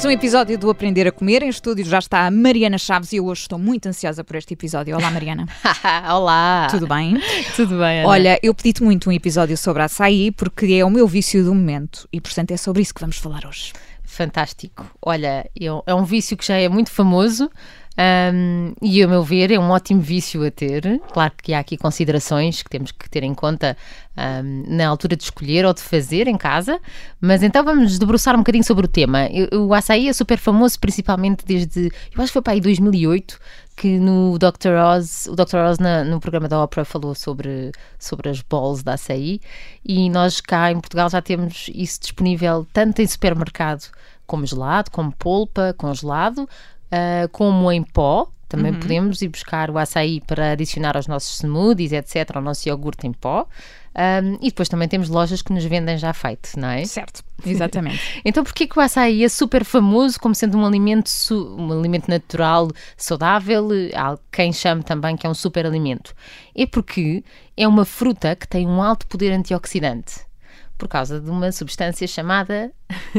Mais um episódio do Aprender a Comer. Em estúdio já está a Mariana Chaves e eu hoje estou muito ansiosa por este episódio. Olá, Mariana. Olá. Tudo bem? Tudo bem, Ana. Olha, eu pedi-te muito um episódio sobre açaí porque é o meu vício do momento e, portanto, é sobre isso que vamos falar hoje. Fantástico. Olha, eu, é um vício que já é muito famoso. Um, e, a meu ver, é um ótimo vício a ter. Claro que há aqui considerações que temos que ter em conta um, na altura de escolher ou de fazer em casa. Mas então vamos debruçar um bocadinho sobre o tema. O açaí é super famoso, principalmente desde. Eu acho que foi para aí 2008 que no Dr. Oz, o Dr. Oz na, no programa da ópera falou sobre, sobre as balls da açaí e nós cá em Portugal já temos isso disponível tanto em supermercado como gelado, como polpa, congelado, uh, como em pó. Também uhum. podemos ir buscar o açaí para adicionar aos nossos smoothies, etc., ao nosso iogurte em pó. Um, e depois também temos lojas que nos vendem já feito, não é? Certo, exatamente. então porquê que o açaí é super famoso como sendo um alimento, um alimento natural, saudável, há quem chame também que é um super alimento? É porque é uma fruta que tem um alto poder antioxidante por causa de uma substância chamada,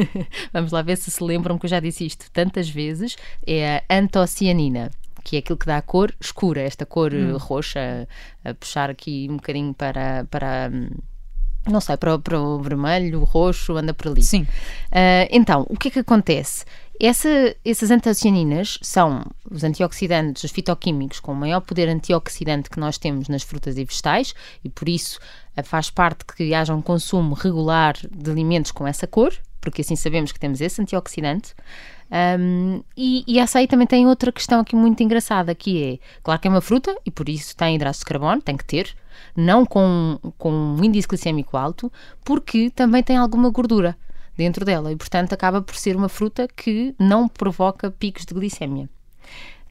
vamos lá ver se se lembram que eu já disse isto tantas vezes, é a antocianina que é aquilo que dá a cor escura, esta cor hum. roxa, a puxar aqui um bocadinho para, para não sei, para, para o vermelho, o roxo, anda por ali. Sim. Uh, então, o que é que acontece? Essa, essas antocianinas são os antioxidantes, os fitoquímicos com o maior poder antioxidante que nós temos nas frutas e vegetais e por isso eh, faz parte que haja um consumo regular de alimentos com essa cor, porque assim sabemos que temos esse antioxidante. Um, e, e a açaí também tem outra questão aqui muito engraçada, que é, claro que é uma fruta e por isso tem hidratos de carbono, tem que ter, não com, com um índice glicémico alto, porque também tem alguma gordura dentro dela e, portanto, acaba por ser uma fruta que não provoca picos de glicemia.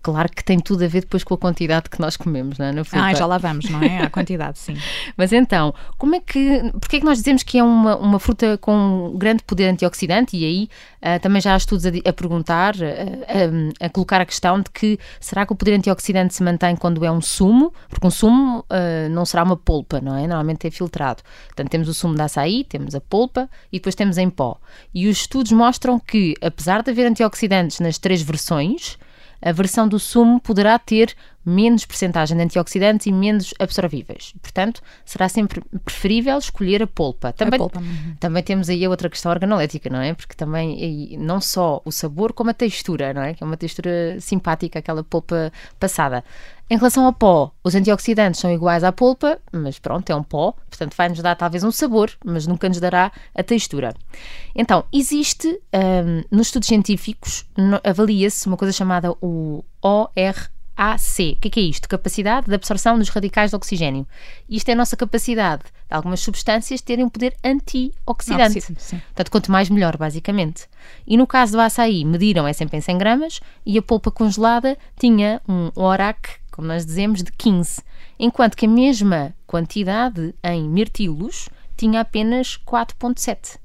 Claro que tem tudo a ver depois com a quantidade que nós comemos, não é? Ah, já lá vamos, não é? A quantidade, sim. Mas então, como é que, porquê é que nós dizemos que é uma, uma fruta com grande poder antioxidante e aí uh, também já há estudos a, a perguntar, uh, a, a, colocar a questão de que será que o poder antioxidante se mantém quando é um sumo? Porque um sumo uh, não será uma polpa, não é? Normalmente é filtrado. Portanto, temos o sumo de açaí, temos a polpa e depois temos em pó. E os estudos mostram que, apesar de haver antioxidantes nas três versões, a versão do sumo poderá ter menos percentagem de antioxidantes e menos absorvíveis. Portanto, será sempre preferível escolher a polpa. Também, a polpa. Uhum. também temos aí a outra questão organolética, não é? Porque também não só o sabor, como a textura, não é? Que é uma textura simpática, aquela polpa passada. Em relação ao pó, os antioxidantes são iguais à polpa, mas pronto, é um pó, portanto vai-nos dar talvez um sabor, mas nunca nos dará a textura. Então, existe, um, nos estudos científicos, avalia-se uma coisa chamada o OR AC. O que é, que é isto? Capacidade de absorção dos radicais de oxigênio. Isto é a nossa capacidade de algumas substâncias terem um poder antioxidante. Portanto, quanto mais melhor, basicamente. E no caso do açaí, mediram é sempre em 100 gramas e a polpa congelada tinha um ORAC, como nós dizemos, de 15. Enquanto que a mesma quantidade em mirtilos tinha apenas 4,7.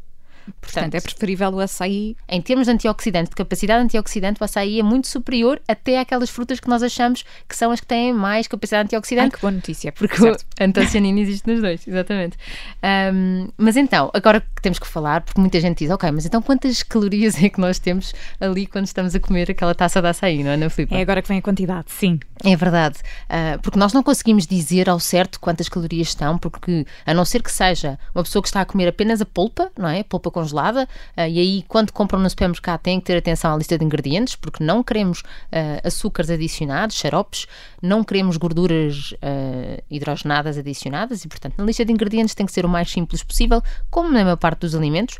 Portanto, é preferível o açaí. Em termos de antioxidante, de capacidade antioxidante, o açaí é muito superior até àquelas frutas que nós achamos que são as que têm mais capacidade antioxidante. Ai, que boa notícia. Porque certo. o antocianina existe nos dois, exatamente. Um, mas então, agora que temos que falar, porque muita gente diz, ok, mas então quantas calorias é que nós temos ali quando estamos a comer aquela taça de açaí, não é, na Filipe? É agora que vem a quantidade, sim. É verdade. Uh, porque nós não conseguimos dizer ao certo quantas calorias estão, porque a não ser que seja uma pessoa que está a comer apenas a polpa, não é? A polpa congelada, uh, e aí quando compram no supermercado têm que ter atenção à lista de ingredientes, porque não queremos uh, açúcares adicionados, xaropes, não queremos gorduras uh, hidrogenadas adicionadas e, portanto, na lista de ingredientes tem que ser o mais simples possível, como na maior parte dos alimentos.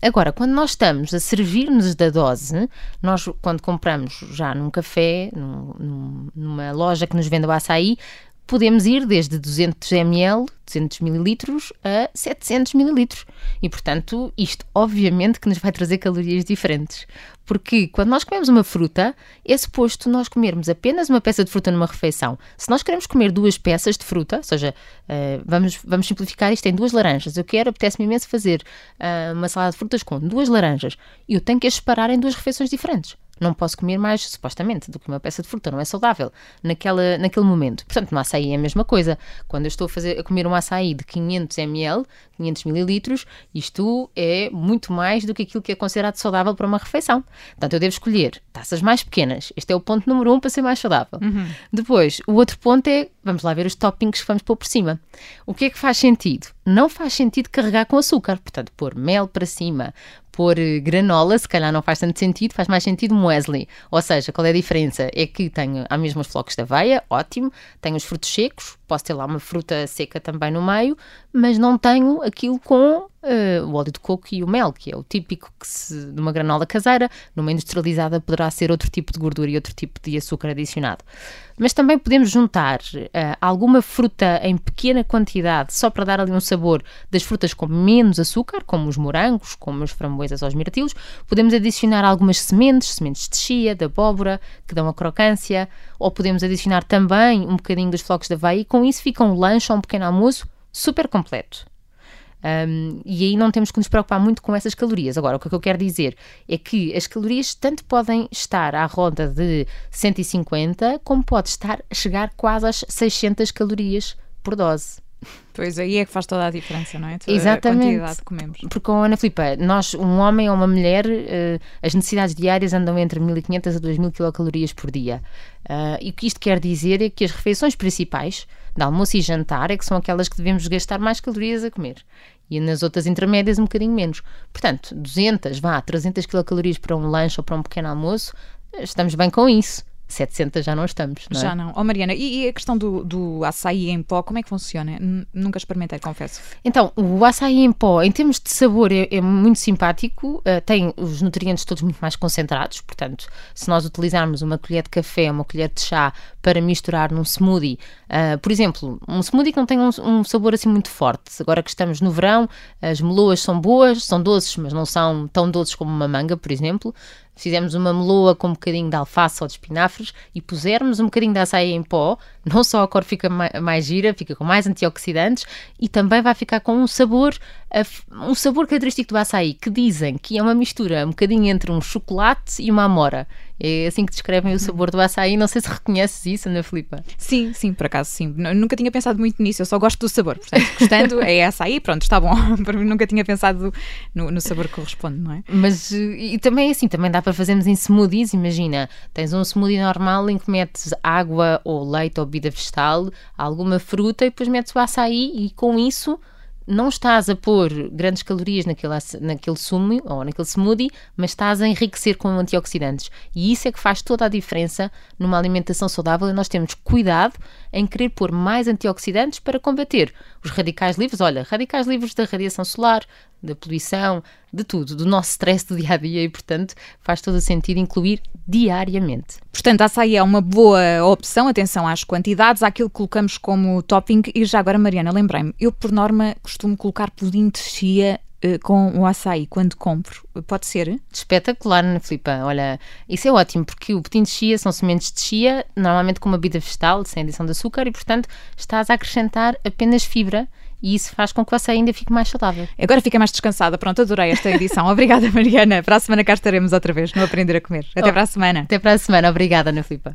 Agora, quando nós estamos a servir-nos da dose, nós, quando compramos já num café, num, numa loja que nos vende o açaí, podemos ir desde 200 ml, 200 mililitros, a 700 mililitros. E, portanto, isto obviamente que nos vai trazer calorias diferentes. Porque quando nós comemos uma fruta, é suposto nós comermos apenas uma peça de fruta numa refeição. Se nós queremos comer duas peças de fruta, ou seja, uh, vamos, vamos simplificar isto em duas laranjas. Eu quero, apetece-me imenso fazer uh, uma salada de frutas com duas laranjas. Eu tenho que as separar em duas refeições diferentes. Não posso comer mais, supostamente, do que uma peça de fruta, não é saudável naquela, naquele momento. Portanto, no açaí é a mesma coisa. Quando eu estou a, fazer, a comer um açaí de 500 ml, 500 mililitros, isto é muito mais do que aquilo que é considerado saudável para uma refeição. Portanto, eu devo escolher taças mais pequenas. Este é o ponto número um para ser mais saudável. Uhum. Depois, o outro ponto é, vamos lá ver os toppings que vamos pôr por cima. O que é que faz sentido? Não faz sentido carregar com açúcar. Portanto, pôr mel para cima, pôr eh, granola, se calhar não faz tanto sentido, faz mais sentido muesli. Ou seja, qual é a diferença? É que tenho há mesmo os flocos de aveia, ótimo, tenho os frutos secos, posso ter lá uma fruta seca também no meio, mas não tenho aquilo com uh, o óleo de coco e o mel, que é o típico que se, de uma granola caseira, numa industrializada poderá ser outro tipo de gordura e outro tipo de açúcar adicionado. Mas também podemos juntar uh, alguma fruta em pequena quantidade, só para dar ali um sabor das frutas com menos açúcar, como os morangos, como as framboesas ou os mirtilos. Podemos adicionar algumas sementes, sementes de chia, de abóbora, que dão a crocância, ou podemos adicionar também um bocadinho dos flocos de aveia e com isso fica um lanche ou um pequeno almoço super completo. Um, e aí não temos que nos preocupar muito com essas calorias. Agora, o que eu quero dizer é que as calorias tanto podem estar à roda de 150, como pode estar a chegar quase às 600 calorias por dose. Pois aí é que faz toda a diferença, não é? Toda Exatamente. A quantidade que comemos. Porque, Ana Filipa, nós, um homem ou uma mulher, uh, as necessidades diárias andam entre 1500 a 2000 quilocalorias por dia. Uh, e o que isto quer dizer é que as refeições principais, de almoço e jantar, é que são aquelas que devemos gastar mais calorias a comer. E nas outras intermédias um bocadinho menos. Portanto, 200, vá, 300 quilocalorias para um lanche ou para um pequeno almoço, estamos bem com isso. 700 já não estamos, não é? Já não. Oh, Mariana, e, e, a questão do, do açaí em pó, como é que funciona? N nunca experimentei, confesso. Então, o açaí em pó, em termos de sabor, é, é muito simpático, uh, tem os nutrientes todos muito mais concentrados, portanto, se nós utilizarmos uma colher de café, uma colher de chá para misturar num smoothie, uh, por exemplo, um smoothie que não tem um, um, sabor assim muito forte, agora que estamos no verão, as meloas são boas, são doces, mas não são tão doces como uma manga, por exemplo, fizermos uma meloa com um bocadinho de alface ou de espinafres e pusermos um bocadinho de açaí em pó, não só a cor fica mais, mais gira, fica com mais antioxidantes e também vai ficar com um sabor, um sabor característico do açaí, que dizem que é uma mistura um bocadinho entre um chocolate e uma amora. É assim que descrevem o sabor do açaí. Não sei se reconheces isso, Ana Filipa. Sim, sim, por acaso sim. Nunca tinha pensado muito nisso, eu só gosto do sabor. Portanto, gostando, é açaí, pronto, está bom. Nunca tinha pensado no, no, sabor que corresponde, não é? Mas e também é assim, também dá para fazermos em smoothies. Imagina, tens um smoothie normal em que metes água ou leite ou bebida vegetal, alguma fruta e depois metes o açaí e com isso não estás a pôr grandes calorias naquele, naquele sumo ou naquele smoothie, mas estás a enriquecer com antioxidantes. E isso é que faz toda a diferença numa alimentação saudável e nós temos cuidado em querer pôr mais antioxidantes para combater os radicais livres. Olha, radicais livres da radiação solar, da poluição, de tudo, do nosso stress do dia a dia e, portanto, faz todo o sentido incluir diariamente. Portanto, a açaí é uma boa opção, atenção às quantidades, àquilo que colocamos como topping. E já agora, Mariana, lembrei-me, eu por norma costumo colocar pudim de chia com o açaí quando compro. Pode ser? Espetacular, Ana Filipa. Olha, isso é ótimo, porque o pudim de chia são sementes de chia, normalmente com uma bebida vegetal, sem adição de açúcar, e portanto estás a acrescentar apenas fibra e isso faz com que você ainda fique mais saudável. Agora fica mais descansada. Pronto, adorei esta edição. Obrigada, Mariana. Para a semana cá estaremos outra vez no Aprender a Comer. Até oh, para a semana. Até para a semana. Obrigada, Ana Filipa.